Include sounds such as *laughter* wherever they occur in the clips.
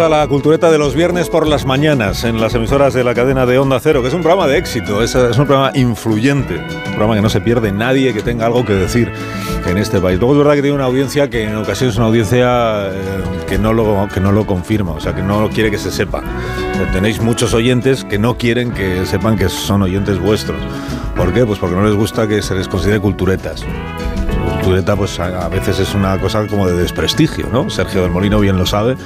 Comienza la cultureta de los viernes por las mañanas en las emisoras de la cadena de Onda Cero, que es un programa de éxito, es, es un programa influyente, un programa que no se pierde nadie que tenga algo que decir en este país. Luego es verdad que tiene una audiencia que en ocasiones es una audiencia eh, que, no lo, que no lo confirma, o sea, que no quiere que se sepa. Sea, tenéis muchos oyentes que no quieren que sepan que son oyentes vuestros. ¿Por qué? Pues porque no les gusta que se les considere culturetas. Cultureta, pues a, a veces es una cosa como de desprestigio, ¿no? Sergio del Molino bien lo sabe. Eh,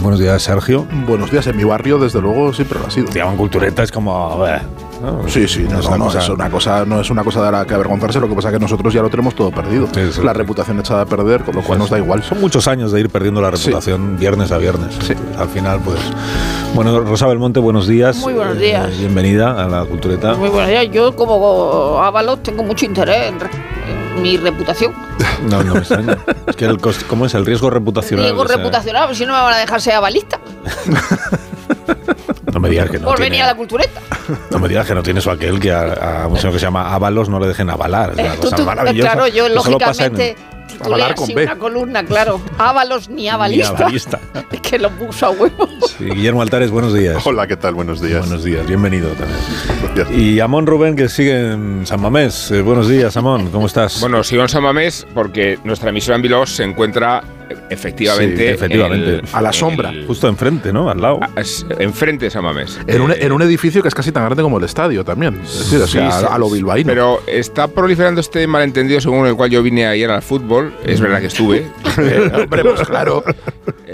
buenos días, Sergio. Buenos días, en mi barrio desde luego siempre lo ha sido. Te llaman cultureta, es como... "Bleh", ¿no? Sí, sí, no, es una no, cosa- es una cosa, no es una cosa de la que avergonzarse, lo que pasa es que nosotros ya lo tenemos todo perdido. Sí, sí. La reputación echada a perder, con lo cual nos da igual. Son muchos años de ir perdiendo la Sí. reputación viernes a viernes. Sí. Al final, pues... Bueno, Rosa Belmonte, buenos días. Muy buenos Eh, días. bienvenida a la cultureta. Muy buenos días. Yo como Ábalos tengo mucho interés en mi reputación. No, no me extraña. Es que el cost- ¿Cómo es el riesgo reputacional? Digo O sea, reputacional, pues si no me van a dejar ser abalista *laughs* No me digas que no por tiene, venir a la cultureta. No me digas que no tiene eso aquel que a, a un señor que se llama Ábalos no le dejen avalar. Es una Eh, tú- cosa tú- maravillosa. claro, yo lógicamente titulé Avalar así con B. una columna, claro. Ábalos ni abalista. abalista. *laughs* Es que lo puso a huevo. Sí, Guillermo Altares, buenos días. Hola, ¿qué tal? Buenos días. Buenos días, bienvenido también. Gracias. Y Amón Rubén, que sigue en San Mamés. Eh, buenos días, Amón, ¿cómo estás? Bueno, sigo en San Mamés porque nuestra emisora en Bilbao se encuentra efectivamente, Sí, efectivamente. en el- A la sombra. el- Justo enfrente, ¿no? Al lado. a- es- enfrente de San Mamés. En un, Eh, en un edificio que es casi tan grande como el estadio también. Es decir, o sí, sea, sí, a lo bilbaíno. Pero está proliferando este malentendido según el cual yo vine ayer al fútbol. Es verdad que estuve. *laughs* Eh, hombre, pues claro.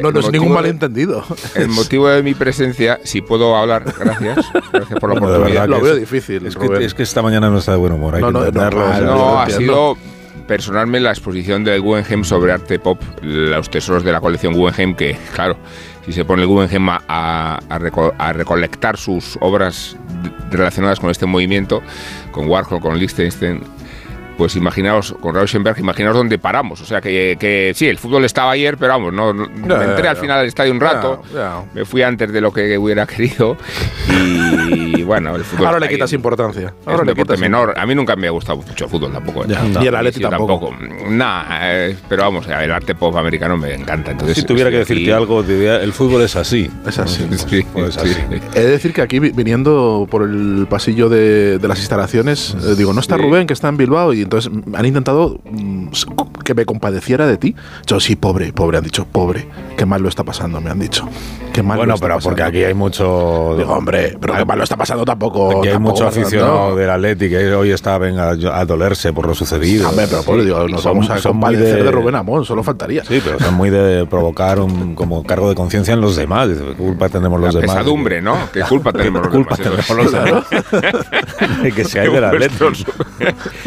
No, no es ningún malentendido. El motivo de mi presencia, si puedo hablar, gracias. Gracias por la oportunidad. verdad Lo veo es- difícil, Es que, Rubén. es que esta mañana no está de buen humor, hay No, que no, no, no, ha entiendo. Sido personalmente la exposición del Guggenheim sobre arte pop, los tesoros de la colección Guggenheim, que claro, si se pone el Guggenheim a, a- a reco- a recolectar sus obras relacionadas con este movimiento, con Warhol, con Lichtenstein, pues imaginaos, con Rauschenberg, imaginaos dónde paramos. O sea, que, que sí, el fútbol estaba ayer, pero vamos, no, no- Ya, me entré al final del estadio un rato, me fui antes de lo que hubiera querido y bueno, el fútbol Ahora le quitas ahí. importancia. Es Ahora un le quitas menor. A mí nunca me ha gustado mucho el fútbol tampoco. Ya, No, y el Atleti yo tampoco. Nah, eh, pero vamos, el arte pop americano me encanta. Entonces, Si tuviera que decirte algo, te diría, el fútbol es así. Es así. Sí, Pues sí. así. He de decir que aquí, vi- viniendo por el pasillo de, de las instalaciones, eh, digo, no está Sí. Rubén, que está en Bilbao, y entonces han intentado mm, que me compadeciera de ti. Yo, sí, pobre, pobre, han dicho, pobre, qué mal lo está pasando, me han dicho. Qué mal Bueno, lo está pero pasando. porque aquí hay mucho. Digo, hombre, pero qué mal lo está pasando tampoco. Aquí hay tampoco, mucho ¿no? aficionado del Atleti que hoy está venga a dolerse por lo sucedido. Hombre, pero pobre, digo, nos Son- vamos a compadecer de... Rubén Amón, solo faltaría. Sí, pero son muy de provocar un como cargo de conciencia en los demás. ¿Qué culpa tenemos La los demás? pesadumbre, ¿no? ¿Qué *laughs* culpa tenemos ¿Qué los culpa demás? tenemos los demás? De *laughs* *laughs* que se hay del Atleti.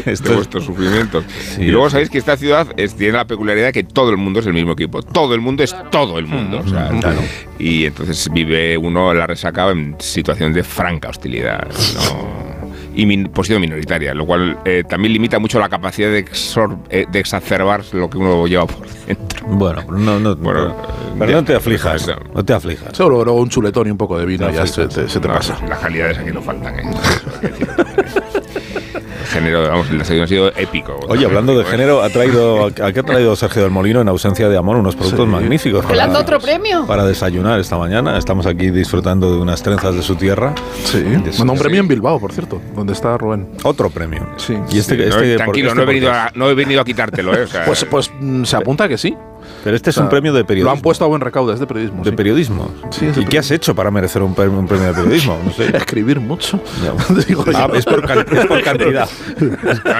de es- vuestros sufrimientos. Sí, y luego sabéis que esta ciudad es- tiene la peculiaridad que todo el mundo es el mismo equipo. Todo el mundo es todo el mundo. o sea, Y entonces vive uno la resaca en situación de franca hostilidad. ¿no? Y min- posición minoritaria, lo cual eh, también limita mucho la capacidad de, exor- eh, de exacerbar lo que uno lleva por dentro. Bueno, no, no, Bueno, pero ya, no te aflijas. ya. No te aflijas. Solo un chuletón y un poco de vino, No, ya se, te, se te No, pasa. Las calidades aquí no faltan. ¿eh? *laughs* Eso hay que decirlo también. Género, vamos, el desayuno ha sido épico. Oye, hablando de Bueno, género, ha traído, *laughs* ¿a qué ha traído Sergio del Molino en ausencia de amor unos productos Sí. magníficos? ¿Que le han dado otro premio? Para desayunar esta mañana. Estamos aquí disfrutando de unas trenzas de su tierra. Sí, Sí, mandó un sí. premio en Bilbao, por cierto, donde está Rubén. Otro premio. Sí. Y este, no, este- tranquilo, este no, he qué venido a, no he venido a quitártelo, ¿eh? O sea, Pues, pues mm, se apunta que sí. Pero este es O sea, un premio de periodismo. Lo han puesto a buen recaudo, es de periodismo. de sí. periodismo. Sí, es ¿Y qué has hecho para merecer un, premio- un premio de periodismo? No sé. *laughs* Escribir mucho. Ya. *laughs* Digo Ah, es por, es por cantidad.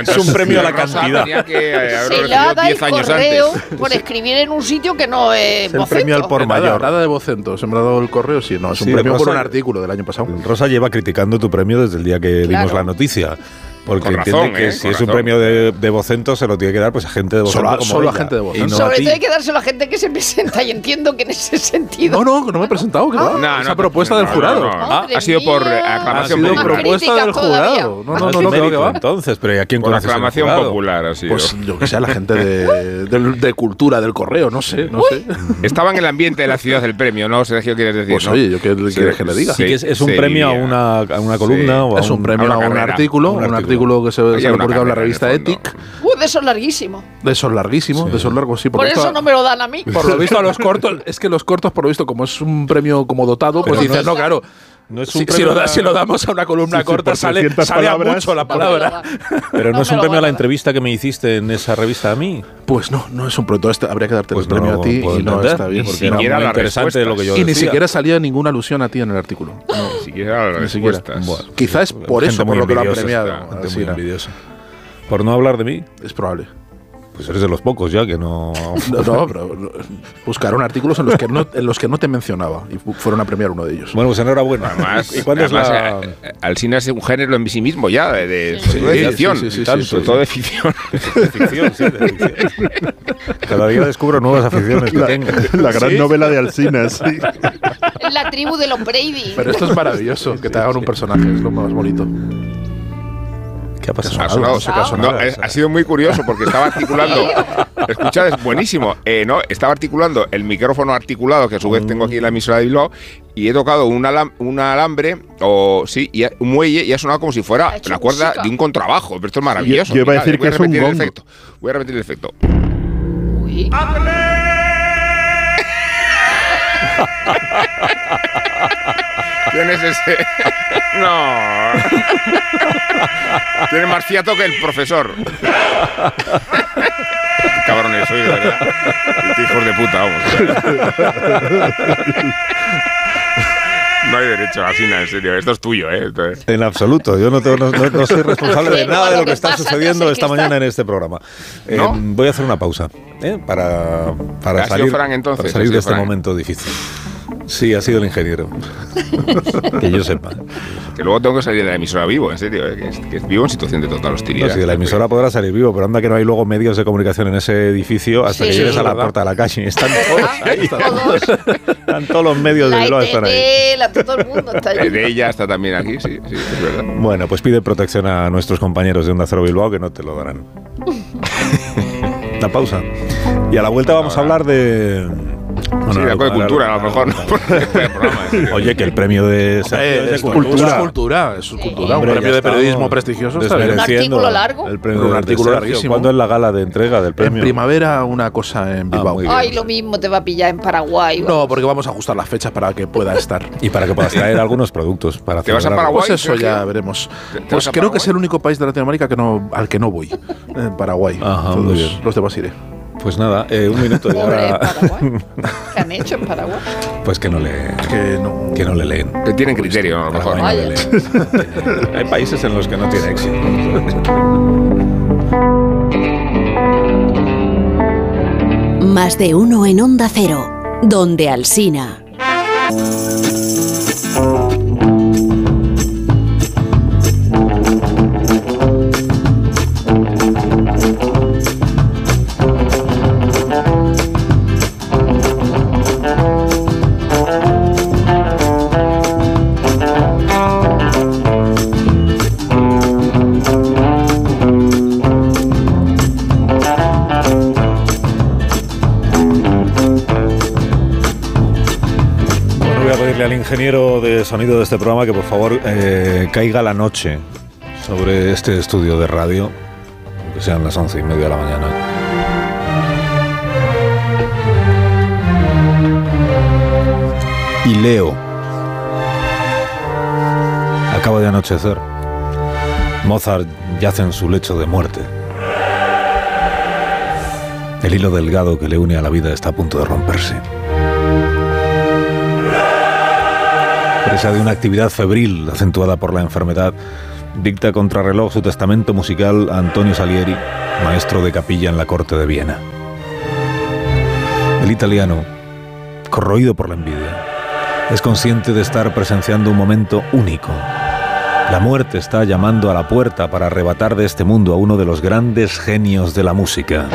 es un premio a la cantidad. tenía que eh, haberlo Se el 10 años correo antes. por escribir en un sitio que no es Es el premio al por mayor. nada de vocento. Se me ha dado el correo, sí, no. Es un Sí, premio por Rosa- un artículo del año pasado. Rosa lleva criticando tu premio desde el día que dimos Claro. la noticia. Porque Con entiende razón, que ¿eh? si es un razón. premio de, de vocento, se lo tiene que dar pues a gente de vocento Solo a- como solo a gente de y vocento. no a Sobre todo hay que dárselo a gente que se *laughs* presenta y entiendo que en ese sentido. No, no, no me he presentado, que va. No, Esa no, propuesta no, del jurado. no, no. Madre ha sido por eh, mía. Ha aclamación sido propuesta del jurado. No, No, no, no, no, que va, entonces, pero ¿y a quién Por aclamación popular sido. Pues yo que sé, la gente de, de, de cultura del correo, no sé, no sé. Estaba en el ambiente de la ciudad del premio, ¿no, Sergio? ¿Quieres decir? Pues oye, yo qué quieres que le diga. Sí, es, un premio a una, columna o a Es un un artículo, un un artículo. Artículo que se, se publicado en la revista. Ethic. Uh, de eso es larguísimo. De esos larguísimos, Sí. de esos largos, sí. Por porque eso no me lo dan a mí. Por lo visto a los cortos, es que los cortos, por lo visto, como es un premio como dotado, pues dices, no es- claro. No es Si, un si premio lo, da- a- si lo damos a una columna Sí, sí, corta, por sale, 300 sale a mucho la No palabra. *laughs* Pero no, No es un premio a la entrevista que me hiciste en esa revista a mí. Pues no, no es un. Este, habría que darte Pues el premio no a ti y no está bien. Ni porque era siquiera muy interesante lo que yo Y ni siquiera salía ninguna alusión a ti en el artículo. Ni siquiera las Ni siquiera. respuestas. Bueno. Quizás es por Gente eso por lo que lo han premiado. Gente Así muy era. envidiosa. Por no hablar de mí, Es probable. Pues eres de los pocos ya que no... *laughs* No, no, pero buscaron artículos en los, que no, en los que no te mencionaba y fu- fueron a premiar uno de ellos. Bueno, pues enhorabuena. Además, ¿Y es además, la...? eh, eh, Alsina es un género en sí mismo ya, de, de, Sí, sobre todo de sí, ficción, sí, sí, y tal, sí, sobre sí. todo de ficción. *laughs* de ficción, sí, de ficción. Cada día descubro nuevas aficiones que tengo. La gran Sí. novela de Alsina, sí. Es la tribu de los Brady. Pero esto es maravilloso, que te hagan un personaje, es lo más bonito. ¿Qué ha pasado? Ha, sonado- no sé qué ha no, sonado. ha sido muy curioso porque estaba *laughs* articulando. Escuchad, es buenísimo. Eh, no, estaba articulando el micrófono articulado que a su vez tengo aquí en la emisora de Bilbao y he tocado un, alam- un alambre o sí, y un muelle y ha sonado como si fuera la cuerda música. de un contrabajo. Pero esto es maravilloso. Yo iba a Mirad, decir voy que es un repetir el efecto. Voy a repetir el efecto. Uy. *laughs* ¿Quién es ese? *laughs* No. Tiene más fiato que el profesor. Qué cabrones soy, de verdad. Qué hijos de puta, vamos. No hay derecho a Sina, en serio. Esto es tuyo, ¿eh? Esto es- En absoluto, yo no, tengo- no- no- no soy responsable de nada de lo que está sucediendo esta mañana en este programa. Eh, ¿No? voy a hacer una pausa ¿eh? para, para ¿Ha sido salir, entonces? para ¿Ha salir de este momento difícil. Sí, ha sido el ingeniero. *laughs* que yo sepa. Que luego tengo que salir de la emisora vivo, en serio. ¿eh? Que, es- que vivo en situación de total hostilidad. No, sí, de la emisora podrá salir vivo, pero anda que no hay luego medios de comunicación en ese edificio hasta Sí, que llegues es a la verdad. puerta de la calle. Están todos ahí. Todos. Están todos los medios de Bilbao están ahí. La, todo el mundo está allí. De ella está también aquí, sí, sí, es verdad. Bueno, pues pide protección a nuestros compañeros de Onda Cero Bilbao que no te lo darán. *laughs* La pausa. Y a la vuelta vamos a hablar de. Bueno, sí, algo de cultura, a lo mejor. en. Oye, que el premio de. Sergio es cultura. Es cultura, es cultura. Un premio de periodismo prestigioso. Un artículo largo. El premio Un artículo larguísimo. ¿Cuándo es la gala de entrega del En premio? primavera una cosa en Bilbao. muy bien. Ay, lo mismo te va a pillar en Paraguay. no, porque vamos a ajustar las fechas para que pueda estar. *laughs* Y para que puedas traer algunos productos para ¿Te vas a. Paraguay? Pues eso ya veremos. ¿Te- te Pues creo que es el único país de Latinoamérica que no, al que no voy. En Paraguay. Ajá, Todos los demás iré. Pues nada, eh, un minuto Pobre ahora. Paraguay. *laughs* ¿Qué han hecho en Paraguay? Pues que no le, Que no. que no le leen. Que tienen criterio, a lo mejor. No le leen. Hay países en los que no tiene éxito. Más de uno en Onda Cero, donde Alsina. Ingeniero de sonido de este programa que por favor eh, caiga la noche. sobre este estudio de radio, aunque sean las once y media de la mañana. Y leo. Acaba de anochecer. Mozart yace en su lecho de muerte. El hilo delgado que le une a la vida está a punto de romperse. Presa de una actividad febril acentuada por la enfermedad, dicta contrarreloj su testamento musical a Antonio Salieri, maestro de capilla en la corte de Viena. El italiano, corroído por la envidia, es consciente de estar presenciando un momento único. La muerte está llamando a la puerta para arrebatar de este mundo a uno de los grandes genios de la música.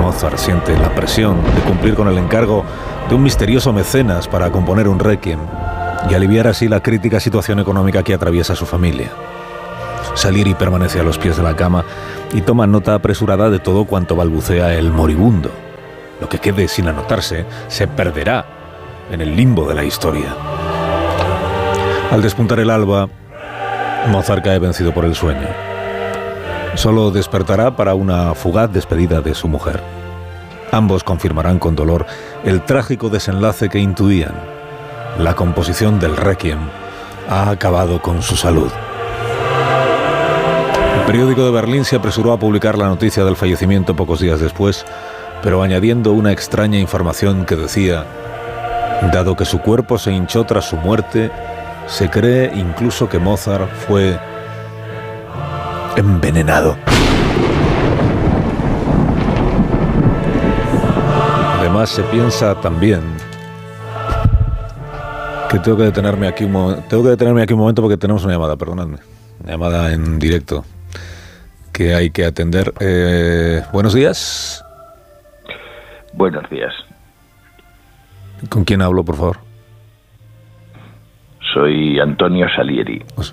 Mozart siente la presión de cumplir con el encargo de un misterioso mecenas para componer un requiem y aliviar así la crítica situación económica que atraviesa su familia. Salieri permanece a los pies de la cama y toma nota apresurada de todo cuanto balbucea el moribundo. Lo que quede sin anotarse se perderá en el limbo de la historia. Al despuntar el alba, Mozart cae vencido por el sueño. Solo despertará para una fugaz despedida de su mujer. Ambos confirmarán con dolor el trágico desenlace que intuían. La composición del Requiem ha acabado con su salud. El periódico de Berlín se apresuró a publicar la noticia del fallecimiento pocos días después, pero añadiendo una extraña información que decía, dado que su cuerpo se hinchó tras su muerte, se cree incluso que Mozart fue envenenado. Además se piensa también que tengo que detenerme aquí un momento, tengo que detenerme aquí un momento porque tenemos una llamada, perdonadme, una llamada en directo que hay que atender. Eh, buenos días. Buenos días. ¿Con quién hablo, por favor? Soy Antonio Salieri. Pues,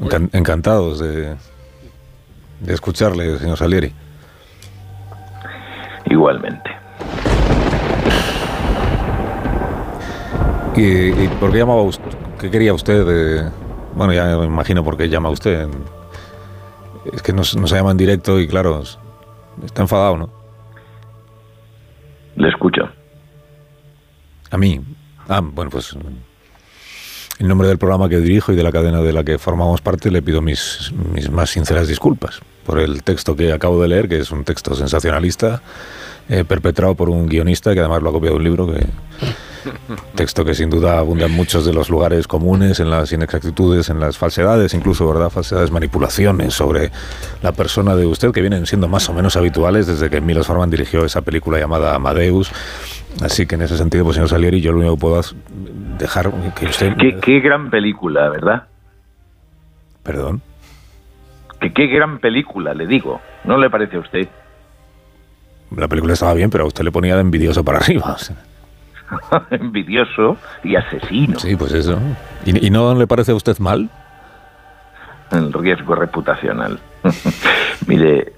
encan- encantados de, de escucharle, señor Salieri. Igualmente. ¿Y, y por qué llamaba usted? ¿Qué quería usted? bueno, ya me imagino por qué llama usted. Es que no, se- no se llama en directo y claro, es- está enfadado, ¿no? Le escucho. A mí. Ah, bueno, pues en nombre del programa que dirijo y de la cadena de la que formamos parte le pido mis, mis más sinceras disculpas por el texto que acabo de leer, que es un texto sensacionalista, eh, perpetrado por un guionista que además lo ha copiado de un libro que... Texto que sin duda abunda en muchos de los lugares comunes, en las inexactitudes, en las falsedades, incluso, ¿verdad? Falsedades, manipulaciones sobre la persona de usted que vienen siendo más o menos habituales desde que Milos Forman dirigió esa película llamada Amadeus. Así que en ese sentido, pues señor Salieri, yo lo único que puedo dejar que usted... Qué, qué gran película, ¿verdad? Perdón. Que qué gran película, le digo. ¿No le parece a usted? La película estaba bien, pero a usted le ponía de envidioso para arriba. o sea. *laughs* Envidioso y asesino. Sí, pues eso. ¿Y, y no le parece a usted mal? El riesgo reputacional. *laughs* Mire,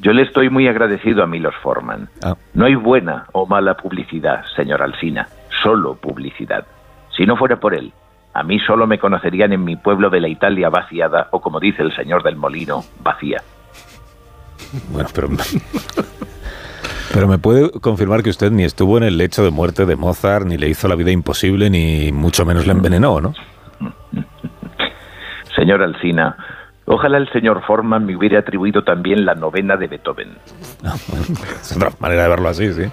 yo le estoy muy agradecido a Milos Forman. Ah, No hay buena o mala publicidad, señor Alsina. Solo publicidad. Si no fuera por él, a mí solo me conocerían en mi pueblo de la Italia vaciada, o como dice el señor del molino, vacía. bueno, pero... Pero me puede confirmar que usted ni estuvo en el lecho de muerte de Mozart, ni le hizo la vida imposible, ni mucho menos le envenenó, ¿no? *laughs* Señor Alsina, ojalá el señor Forman me hubiera atribuido también la novena de Beethoven. *laughs* Es otra manera de verlo así, sí.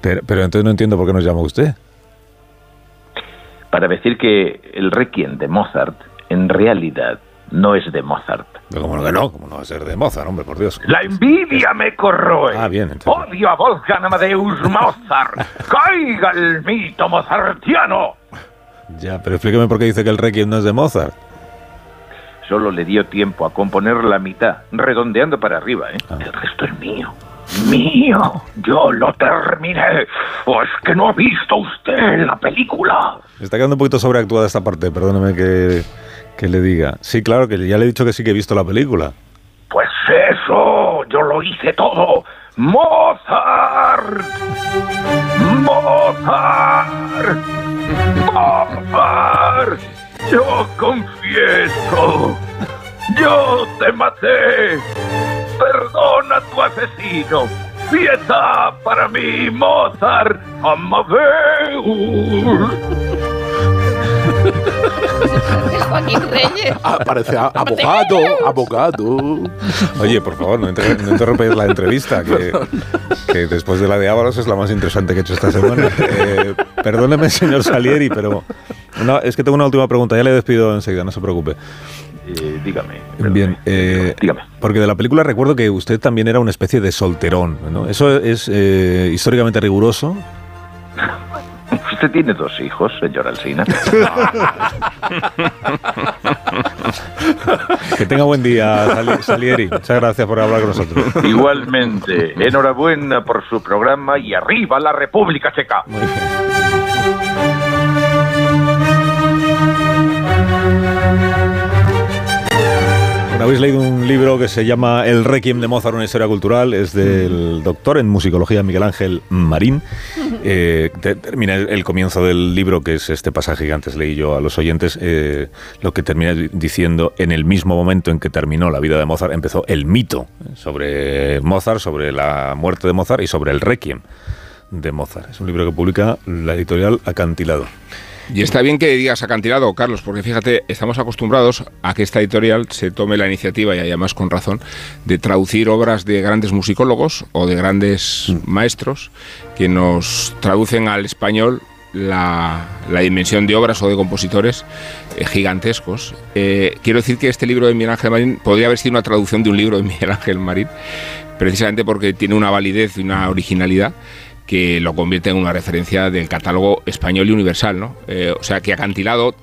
Pero, pero entonces no entiendo por qué nos llama usted. Para decir que el Requiem de Mozart en realidad no es de Mozart. Pero no que no, como no va a ser de Mozart, hombre, por Dios. La envidia me corroe. Ah, bien, entonces. Odio a Wolfgang Amadeus Mozart. *laughs* Caiga el mito mozartiano. Ya, pero explíqueme por qué dice que el Requiem no es de Mozart. Solo le dio tiempo a componer la mitad, redondeando para arriba, ¿eh? Ah. El resto es mío. Mío. Yo lo terminé. ¿O es que no ha visto usted la película? Está quedando un poquito sobreactuada esta parte, perdóneme que, que le diga. Sí, claro, que ya le he dicho que sí que he visto la película. Pues eso, yo lo hice todo. Mozart. Mozart. Mozart. Yo confieso. Yo te maté. Perdona a tu asesino. Piedad para mí, Mozart. Amadeus. Joaquín Reyes. Ah, parece a- abogado, abogado. Oye, por favor, no, inter- no interrumpáis la entrevista, que, que después de la de Ábalos es la más interesante que he hecho esta semana. Eh, perdóneme, señor Salieri, pero no, es que tengo una última pregunta. Ya le despido enseguida, no se preocupe. Eh, dígame. Bien, eh, dígame. porque de la película recuerdo que usted también era una especie de solterón, ¿no? ¿Eso es eh, históricamente riguroso? *laughs* Usted tiene dos hijos, señor Alsina. *laughs* Que tenga buen día, Sali- Salieri. Muchas gracias por hablar con nosotros. Igualmente, enhorabuena por su programa y arriba la República Checa. Muy bien. *laughs* Bueno, Habéis leído un libro que se llama El Requiem de Mozart, una historia cultural. Es del doctor en musicología Miguel Ángel Marín. *laughs* Eh, te- termina el, comienzo del libro, que es este pasaje que antes leí yo a los oyentes, eh, lo que termina di- diciendo, en el mismo momento en que terminó la vida de Mozart, empezó el mito sobre Mozart, sobre la muerte de Mozart y sobre el Requiem de Mozart. Es un libro que publica la editorial Acantilado. Y está bien que digas acantilado, Carlos, porque fíjate, estamos acostumbrados a que esta editorial se tome la iniciativa, y además con razón, de traducir obras de grandes musicólogos o de grandes maestros que nos traducen al español la, la dimensión de obras o de compositores eh, gigantescos. Eh, quiero decir que este libro de Miguel Ángel Marín podría haber sido una traducción de un libro de Miguel Ángel Marín, precisamente porque tiene una validez y una originalidad que lo convierte en una referencia del catálogo español y universal, ¿no? Eh, o sea, que acantilado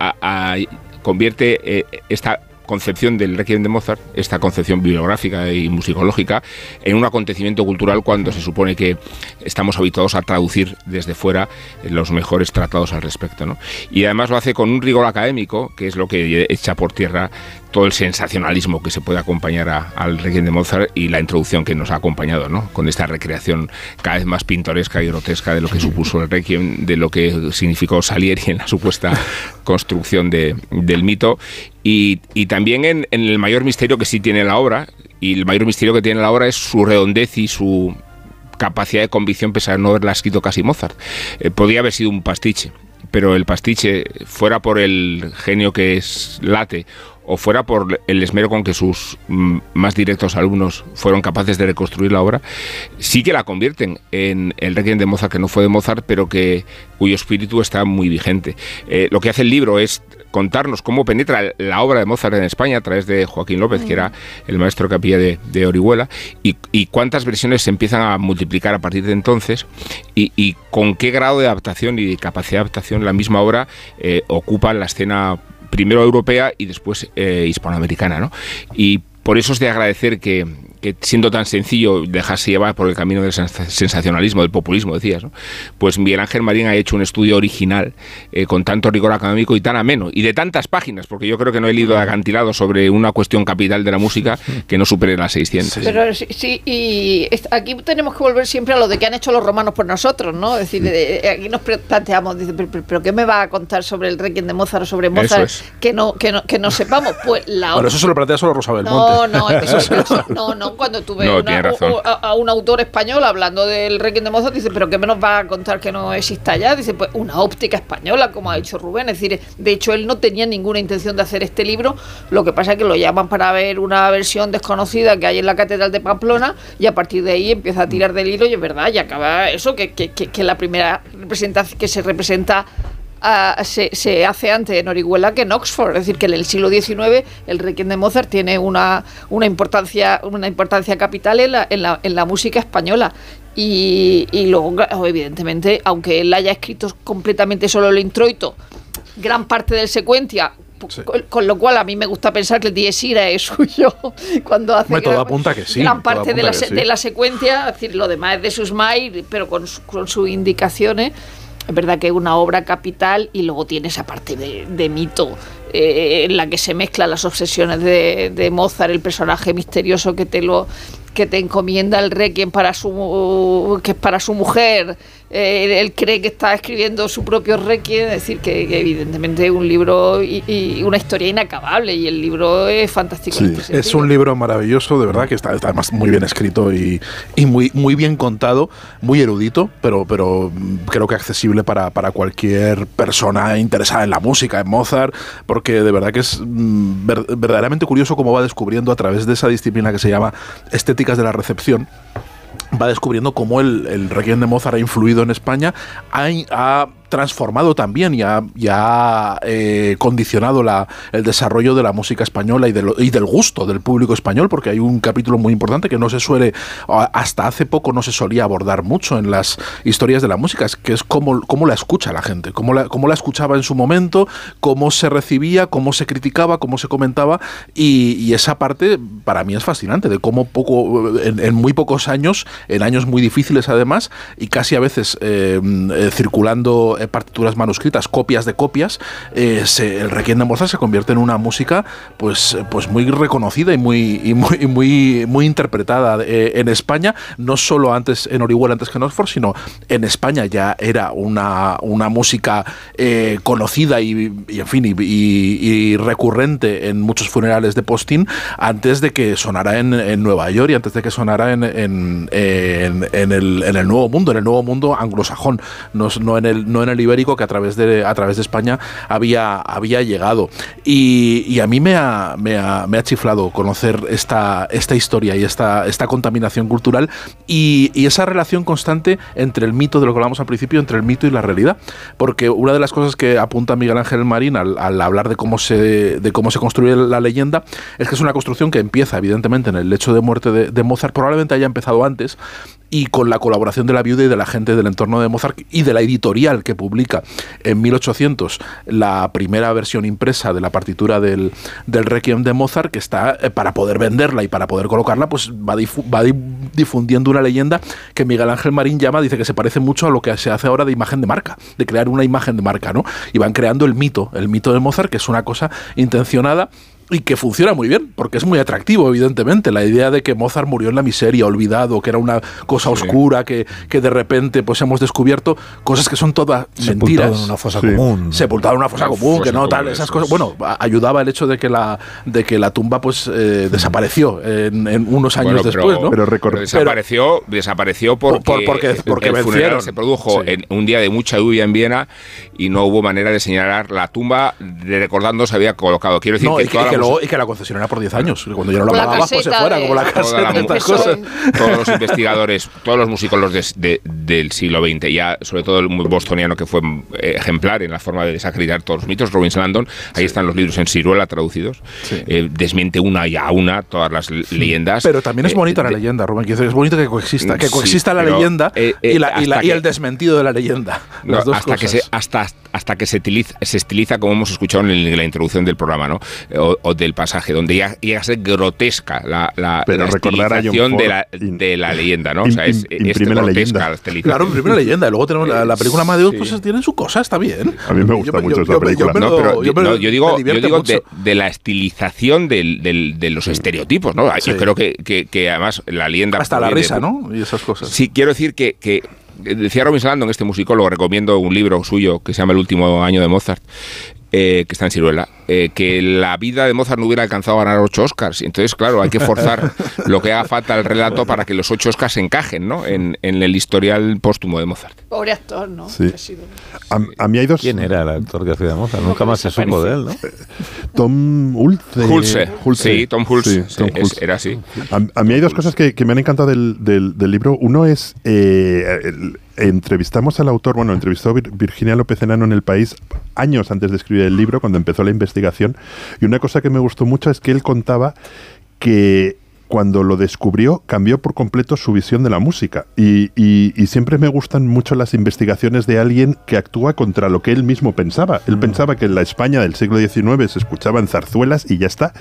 a- convierte eh, esta concepción del Requiem de Mozart, esta concepción bibliográfica y musicológica, en un acontecimiento cultural cuando se supone que estamos habituados a traducir desde fuera los mejores tratados al respecto. ¿no? Y además lo hace con un rigor académico, que es lo que echa por tierra todo el sensacionalismo que se puede acompañar al Requiem de Mozart y la introducción que nos ha acompañado, ¿no? con esta recreación cada vez más pintoresca y grotesca de lo que supuso el Requiem, de lo que significó Salieri en la supuesta construcción de- del mito y, también en, en el mayor misterio que sí tiene la obra, y el mayor misterio que tiene la obra es su redondez y su capacidad de convicción pese a no haberla escrito casi Mozart. Eh, podía haber sido un pastiche, pero el pastiche, fuera por el genio que es late o fuera por el esmero con que sus mm, más directos alumnos fueron capaces de reconstruir la obra, sí que la convierten en el Requiem de Mozart, que no fue de Mozart, pero que cuyo espíritu está muy vigente. Eh, lo que hace el libro es contarnos cómo penetra la obra de Mozart en España a través de Joaquín López, que era el maestro capilla de, de Orihuela, y, y cuántas versiones se empiezan a multiplicar a partir de entonces, y, y con qué grado de adaptación y de capacidad de adaptación la misma obra eh, ocupa la escena primero europea y después eh, hispanoamericana. ¿no? Y por eso es de agradecer que, que siendo tan sencillo dejarse llevar por el camino del sens- sensacionalismo, del populismo, decías, ¿no? pues Miguel Ángel Marín ha hecho un estudio original eh, con tanto rigor académico y tan ameno, y de tantas páginas, porque yo creo que no he leído acantilado sobre una cuestión capital de la música que no supere las 600. Pero sí, sí, y aquí tenemos que volver siempre a lo de que han hecho los romanos por nosotros, ¿no? Es decir, de- aquí nos planteamos, dice, pero, pero- pero ¿qué me va a contar sobre el Requiem de Mozart o sobre Mozart es. que no que no que no sepamos? Pues la Bueno, eso se lo plantea solo Rosa Belmonte. no, no, es que eso- *laughs* no, no, cuando No, una- razón. u- a, a un autor español hablando del Requiem de Mozart, dice, pero ¿qué me nos va a contar que no exista ya? Dice, pues una óptica española, como ha dicho Rubén. Es decir, de hecho, él no tenía ninguna intención de hacer este libro, lo que pasa es que lo llaman para ver una versión desconocida que hay en la Catedral de Pamplona y a partir de ahí empieza a tirar del hilo y es verdad, y acaba eso, que, que, que, que la primera representación que se representa se, se hace antes en Orihuela que en Oxford, es decir, que en el siglo XIX el Requiem de Mozart tiene una, una importancia una importancia capital en la, en la, en la música española. Y, y luego, evidentemente, aunque él haya escrito completamente solo el introito, gran parte del secuencia, con, con lo cual a mí me gusta pensar que el Dies Irae es suyo *laughs* cuando hace gran- apunta que sí, gran parte de la, que sí. de la secuencia, es decir, lo demás es de sus mail, pero con, con sus indicaciones. Es verdad que es una obra capital y luego tiene esa parte de, mito eh, en la que se mezclan las obsesiones de, de Mozart, el personaje misterioso que te lo que te encomienda el requiem para su que es para su mujer eh, él cree que está escribiendo su propio requiem, es decir, que, que evidentemente es un libro y, y una historia inacabable y el libro es fantástico. Sí, es un libro maravilloso, de verdad, que está, está además muy bien escrito y, y muy, muy bien contado, muy erudito, pero, pero mm, creo que accesible para, para cualquier persona interesada en la música, en Mozart, porque de verdad que es mm, ver- verdaderamente curioso cómo va descubriendo a través de esa disciplina que se llama estéticas de la recepción, va descubriendo cómo el, el Requiem de Mozart ha influido en España, ha, transformado también y ha, y eh, condicionado la, el desarrollo de la música española y, de y del gusto del público español, porque hay un capítulo muy importante que no se suele, hasta hace poco no se solía abordar mucho en las historias de la música, que es cómo, cómo la escucha la gente, cómo la, cómo la escuchaba en su momento, cómo se recibía, cómo se criticaba, cómo se comentaba, y, esa parte para mí es fascinante, de cómo poco, en, muy pocos años, en años muy difíciles además, y casi a veces eh, eh, circulando partituras manuscritas, copias de copias, eh, el Requiem de Mozart se convierte en una música pues, eh, pues muy reconocida y muy, muy, muy, interpretada eh, en España, no solo antes en Orihuela, antes que en Oxford, sino en España ya era una, una música eh, conocida y, y, en y, recurrente en muchos funerales de postín antes de que sonara en, Nueva York y antes de que sonara en, en, en- el, Nuevo Mundo, en el Nuevo Mundo anglosajón, no, no en el, no en el ibérico que a través de, a través de España había, había llegado. Y, a mí me ha, me ha, chiflado conocer esta, esta historia y esta, esta contaminación cultural y, esa relación constante entre el mito, de lo que hablamos al principio, entre el mito y la realidad. Porque una de las cosas que apunta Miguel Ángel Marín al, al hablar de cómo, se, de cómo se construye la leyenda es que es una construcción que empieza, evidentemente, en el hecho de muerte de, de Mozart, probablemente haya empezado antes, y con la colaboración de la viuda y de la gente del entorno de Mozart y de la editorial que publica en 1800 la primera versión impresa de la partitura del, del Requiem de Mozart, que está eh, para poder venderla y para poder colocarla, pues va, difu- va di- difundiendo una leyenda que Miguel Ángel Marín llama, dice que se parece mucho a lo que se hace ahora de imagen de marca, de crear una imagen de marca, ¿no? Y van creando el mito, el mito de Mozart, que es una cosa intencionada y que funciona muy bien, porque es muy atractivo, evidentemente. La idea de que Mozart murió en la miseria, olvidado, que era una cosa oscura, que, que de repente pues hemos descubierto cosas que son todas Sepultado mentiras. en una fosa Sí. común. Sepultado en una fosa común, que fosa no tal, esas cosas. Bueno, a- ayudaba el hecho de que la, de que la tumba pues eh, desapareció en, en unos años Bueno, después, ¿no? Pero recor- desapareció, desapareció porque, Por- porque- porque el funeral se produjo Sí. en un día de mucha lluvia en Viena y no hubo manera de señalar la tumba de recordando se había colocado. Quiero decir No, que, que, toda la que música- luego- y que la concesión era por 10 años. que Cuando ya no la pagabas, pues se fuera, de- como la mu- estas Empezó cosas. todos los *laughs* investigadores, todos los musicólogos des- de- del siglo XX, ya sobre todo el muy bostoniano que fue eh, ejemplar en la forma de desacreditar todos los mitos, Robin Landon, ahí están los libros en ciruela traducidos, eh, desmiente una y a una todas las leyendas. Pero también es Eh, bonita la de- leyenda, Rubén. quiero decir, Es bonito que coexista, que Sí, coexista la pero, leyenda eh, eh, y, la- y la- y el desmentido de la leyenda. No, Las dos hasta que se hasta hasta que se utiliza, se estiliza como hemos escuchado en la introducción del programa no o, o del pasaje donde ya llega a ser grotesca la, la, Pero la recordar a John de la, in- de la leyenda no o sea es, im- es la grotesca leyenda. la estilización. Claro, primero leyenda, y luego tenemos la, la película Amadeus, Sí. pues tiene su cosa, está bien. A mí me gusta mucho esa me- película. me no, pero yo yo, no, yo digo, yo digo de, de la estilización del, del- de los estereotipos, ¿no? Sí. Yo creo que, que- que además la leyenda... Hasta la risa, de- ¿no? Y esas cosas. Sí, quiero decir que, que eh, decía Robin Landon, este musicólogo, recomiendo un libro suyo que se llama El último año de Mozart, eh, que está en Ciruela, eh, que la vida de Mozart no hubiera alcanzado a ganar ocho Oscars. Entonces, claro, hay que forzar *laughs* lo que haga falta al relato para que los ocho Oscars encajen ¿no? en, en el historial póstumo de Mozart. Pobre actor, ¿no? Sí. A, a mí hay dos. ¿Quién era el actor que hacía de Mozart? Nunca más se supo de él, ¿no? *laughs* Tom Ulce. Hulse. Sí, Tom Hulse. Sí, Tom Sí, es- Hulse. era así. A, a mí hay dos cosas que, que me han encantado del, del- del libro. Uno es, eh, el- entrevistamos al autor, bueno, entrevistó Vir- Virginia López Enano en El País años antes de escribir el libro, cuando empezó la investigación. Y una cosa que me gustó mucho es que él contaba que cuando lo descubrió cambió por completo su visión de la música. Y, y- y siempre me gustan mucho las investigaciones de alguien que actúa contra lo que él mismo pensaba. Él pensaba que en la España del siglo XIX se escuchaban zarzuelas y ya está.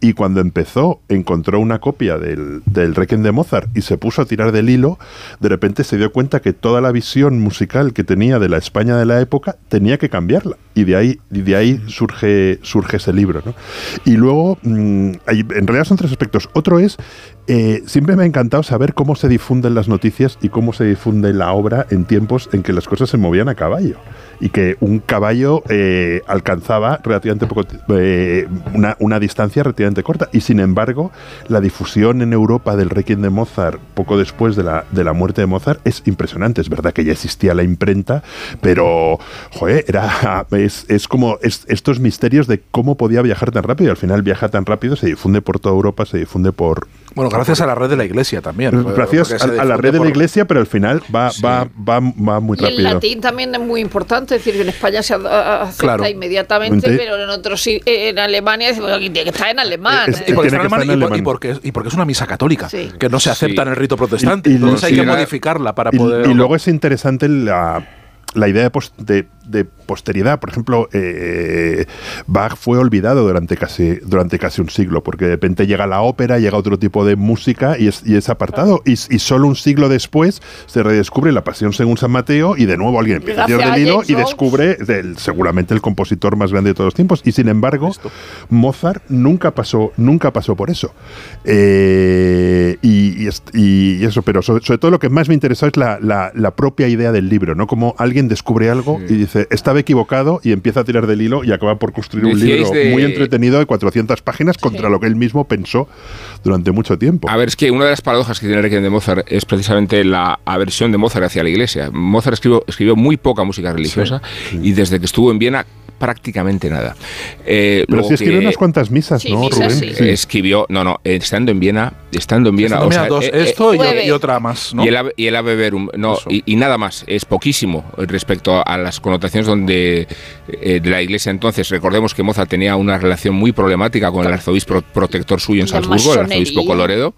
Y cuando empezó, encontró una copia del, del Requiem de Mozart y se puso a tirar del hilo, de repente se dio cuenta que toda la visión musical que tenía de la España de la época tenía que cambiarla. Y de ahí, y de ahí surge, surge ese libro. ¿no? Y luego, mm, hay- en realidad son tres aspectos. Otro es eh, siempre me ha encantado saber cómo se difunden las noticias y cómo se difunde la obra en tiempos en que las cosas se movían a caballo y que un caballo eh, alcanzaba relativamente poco, eh, una, una, distancia relativamente corta. Y sin embargo, la difusión en Europa del Requiem de Mozart poco después de la, de la muerte de Mozart es impresionante. Es verdad que ya existía la imprenta, pero joder, era, es, es como es, estos misterios de cómo podía viajar tan rápido. Al final viaja tan rápido, se difunde por toda Europa, se difunde por... Bueno, gracias a la red de la iglesia también. Gracias a, a, la red de la iglesia, pero al final va, sí. va, va, va, muy y rápido. el latín también es muy importante, es decir, que en España se acepta Claro. inmediatamente, Ente- pero en otros sí- en Alemania dice, bueno, aquí tiene que estar en alemán. Es- Y porque, Tiene está que en estar en alemán y por- alemán. y porque, es- y porque es una misa católica, Sí. que no se acepta Sí. en el rito protestante. Y- y entonces hay que modificarla para Y, poder. y luego es interesante la, la idea de, de- de posteridad. Por ejemplo, eh, Bach fue olvidado durante casi, durante casi un siglo, porque de repente llega la ópera, llega otro tipo de música y es, y es apartado. Y, y solo un siglo después se redescubre la Pasión según San Mateo y de nuevo alguien empieza a Gracias tirar a del hilo y descubre seguramente el compositor más grande de todos los tiempos. Y sin embargo, Mozart nunca pasó, nunca pasó por eso. Eh, y, y est- y eso, pero sobre, sobre todo lo que más me interesó es la, la- la propia idea del libro, ¿no? Como alguien descubre algo y dice, estaba equivocado y empieza a tirar del hilo y acaba por construir un libro de- muy entretenido de 400 páginas contra lo que él mismo pensó durante mucho tiempo. A ver, es que una de las paradojas que tiene el Requiem de Mozart es precisamente la aversión de Mozart hacia la iglesia. Mozart escribió, escribió muy poca música religiosa y desde que estuvo en Viena prácticamente nada. Eh, pero sí escribió que- unas cuantas misas, Sí, ¿no, misas, Rubén? sí. Escribió, no, no, estando en Viena, estando en Viena, Estando, o mira, sea, dos, eh, eh, esto y- otra más, ¿no? Y el, Ave- y el Ave Verum, no, y, y nada más, es poquísimo respecto a las connotaciones donde eh, de la iglesia entonces. Recordemos que Mozart tenía una relación muy problemática con el arzobispo protector suyo en Salzburgo, el arzobispo. Coloredo.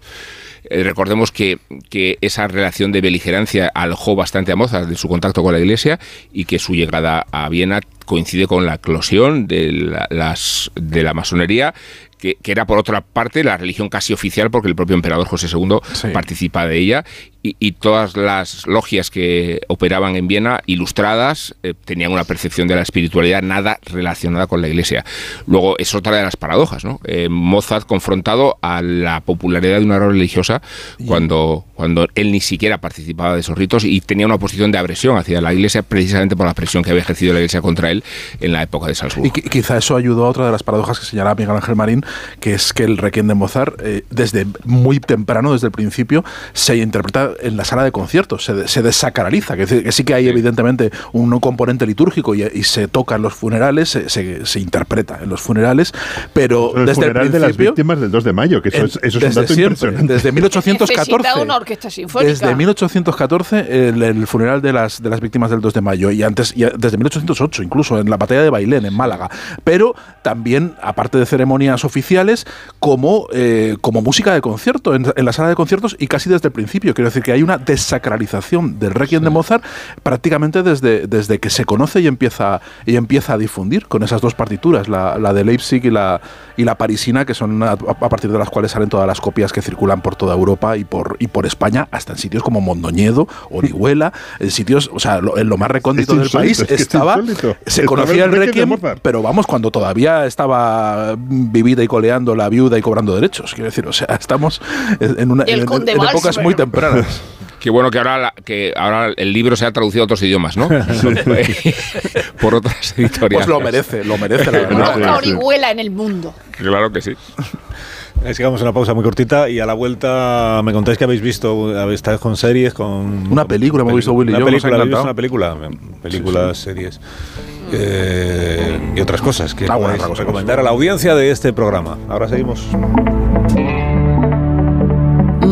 Eh, recordemos que, que esa relación de beligerancia alojó bastante a Mozart de su contacto con la iglesia y que su llegada a Viena coincide con la eclosión de la, las, de la masonería, que, que era por otra parte la religión casi oficial porque el propio emperador José II Sí. participa de ella y, y todas las logias que operaban en Viena, ilustradas, eh, tenían una percepción de la espiritualidad nada relacionada con la iglesia. Luego, es otra de las paradojas, ¿no? Eh, Mozart confrontado a la popularidad de una obra religiosa cuando, cuando él ni siquiera participaba de esos ritos y tenía una posición de agresión hacia la iglesia precisamente por la presión que había ejercido la iglesia contra él en la época de Salzburgo. Y qui- quizá eso ayudó a otra de las paradojas que señalaba Miguel Ángel Marín, que es que el Requiem de Mozart, eh, desde muy temprano, desde el principio, se interpreta en la sala de conciertos, se, de- se desacraliza, que, decir, que sí que hay evidentemente un componente litúrgico y, y se toca en los funerales, se, se- se interpreta en los funerales, pero El desde el funeral de las principio... víctimas del 2 de mayo, que eso, en- es, eso es un desde dato siempre, impresionante. desde 1814. Necesita una orquesta sinfónica. Desde 1814, el, el funeral de las, de las víctimas del 2 de mayo, y antes, y desde 1808, incluso en la batalla de Bailén, en Málaga. Pero también, aparte de ceremonias oficiales, como, eh, como música de concierto, en, en la sala de conciertos, y casi desde el principio. Quiero decir que hay una desacralización del Requiem de Mozart prácticamente desde, desde que se conoce y empieza, y empieza a difundir con esas dos partituras, la, la de Leipzig y la, y la parisina, que son a, a partir de las cuales salen todas las copias que circulan por toda Europa y por, y por España, hasta en sitios como Mondoñedo, Orihuela, en sitios, o sea, lo- en lo más recóndito Es del insólito, país es estaba, se conocía el el Requiem pero vamos, cuando todavía estaba vivida y coleando la viuda y cobrando derechos, quiero decir, o sea, estamos en, una, en- épocas muy tempranas. Qué bueno que ahora, la- que ahora el libro se ha traducido a otros idiomas, ¿no? *laughs* *laughs* Por otras editoriales. Pues lo merece, lo merece, la *laughs* verdad. Sí. orihuela en el mundo. Claro que sí. Es que vamos a una pausa muy cortita y a la vuelta me contáis que habéis visto, habéis estado con series, con... Una película, hemos visto Willy y una yo, nos ha película, ¿habéis visto encantado. una película, películas, series eh, y otras cosas que Ah, bueno, podéis otra cosa, recomendar a la audiencia de este programa. Ahora seguimos.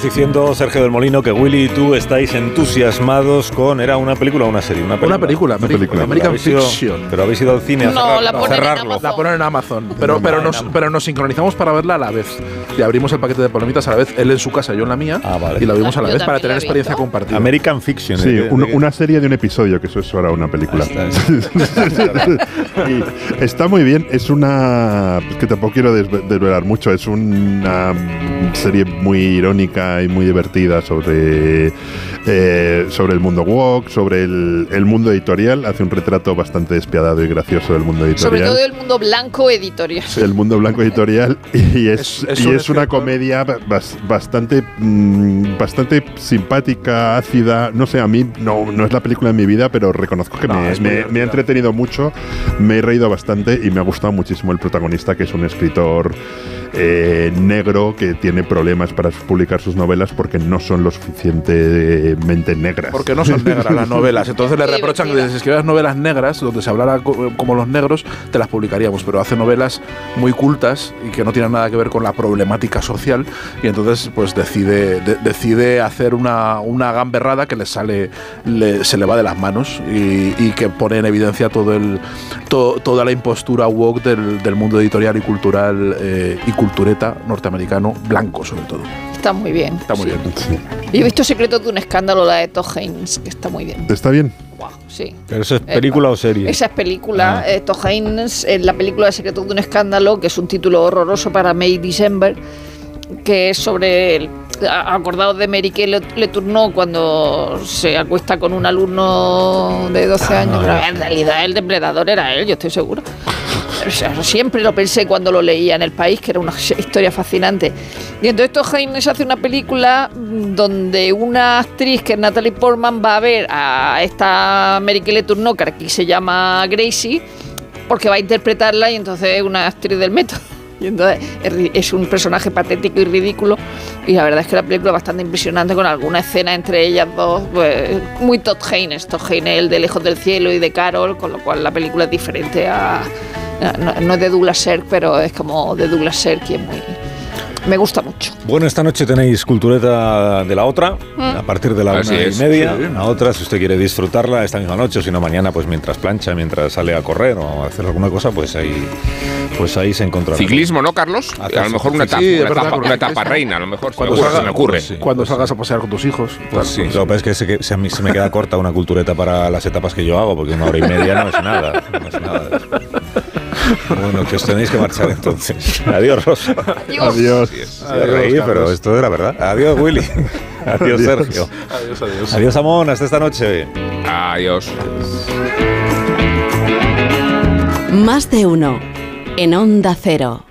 Estabas diciendo, Sergio del Molino, que Willy y tú estáis entusiasmados con. ¿Era una película o una serie? Una película. Una película, Una película, película. American ido- Fiction. pero habéis ido al cine a, No, cerrar- la a ponen en cerrarlo. Amazon. La ponen en Amazon, pero, pero, nos, pero nos sincronizamos para verla a la vez. Y abrimos el paquete de palomitas a la vez, él en su casa, yo en la mía, Ah, vale. y la vimos a la Yo vez para tener experiencia compartida. American Fiction. Sí, ¿eh? un- De- una serie de un episodio, que eso es ahora una película. Está. Y está muy bien, es una... es que tampoco quiero desve- desvelar mucho, es una mm, serie muy irónica y muy divertida sobre, eh, sobre el mundo woke, sobre el, el mundo editorial, hace un retrato bastante despiadado y gracioso del mundo editorial. Sobre todo el mundo blanco editorial. el mundo blanco editorial *laughs* y es, Es- es y un es una comedia bas- bastante mm, bastante simpática ácida. No sé a mí no, no es la película de mi vida pero reconozco que No, me, me- ha entretenido mucho me he reído bastante y me ha gustado muchísimo el protagonista que es un escritor eh, negro que tiene problemas para publicar sus novelas porque no son lo suficientemente negras Porque no son negras las novelas. Entonces le reprochan que si escribieras novelas negras, donde se hablara co- como los negros, te las publicaríamos. Pero hace novelas muy cultas y que no tienen nada que ver con la problemática social. Y entonces, pues decide, de- decide hacer una, una gamberrada que le sale, le- se le va de las manos y, y que pone en evidencia todo el, to- toda la impostura woke del, del mundo editorial y cultural eh, y cultureta norteamericano, blanco sobre todo. Está muy bien. Está muy sí. bien. Yo he visto Secretos de un escándalo, la de Todd Haynes, que está muy bien. está bien Guau, sí. ¿Pero eso es película o serie? Esa es película, Ah. eh, Todd Haynes, eh, la película de Secretos de un escándalo, que es un título horroroso para May December, que es sobre el a- acordados de Mary Kay Le, Le Tourneau cuando se acuesta con un alumno de 12 Ah, años. Pero en realidad el depredador era él, yo estoy seguro. Siempre lo pensé cuando lo leía en el país, que era una historia fascinante. Y entonces Todd Haynes hace una película donde una actriz, que es Natalie Portman, va a ver a esta Mary Le Tourneau, que se llama Gracie, porque va a interpretarla y entonces es una actriz del método. Y entonces es un personaje patético y ridículo. Y la verdad es que la película es bastante impresionante con alguna escena entre ellas dos. pues, muy Todd Haynes. Todd Haynes, el de Lejos del Cielo y de Carol, con lo cual la película es diferente a. No, no es de Douglas Sirk, pero es como de Douglas Sirk y es muy. Me gusta mucho. Bueno, esta noche tenéis cultureta de la otra, a partir de la Así una y es, media. sí. La otra, si usted quiere disfrutarla esta misma noche, o si no mañana, pues mientras plancha, mientras sale a correr o a hacer alguna cosa, pues ahí, pues ahí se encontrará. Ciclismo, ¿no, Carlos? A lo mejor una etapa, Sí, una verdad, etapa, una etapa reina, a lo mejor. Cuando se me ocurre, salga- se me ocurre. Sí. Cuando salgas a pasear con tus hijos. Pues sí, lo que pasa es que se, se- a mí se me queda corta una cultureta para las etapas que yo hago, porque una hora y media no es nada. No es nada. Bueno, que os tenéis que marchar entonces. *laughs* Adiós, Rosa. adiós Se reí, pero esto era verdad. Adiós, Willy. *laughs* Adiós, Adiós. Sergio. Adiós, adiós. Adiós, Amón. Hasta esta noche. Adiós. Más de uno. En Onda Cero.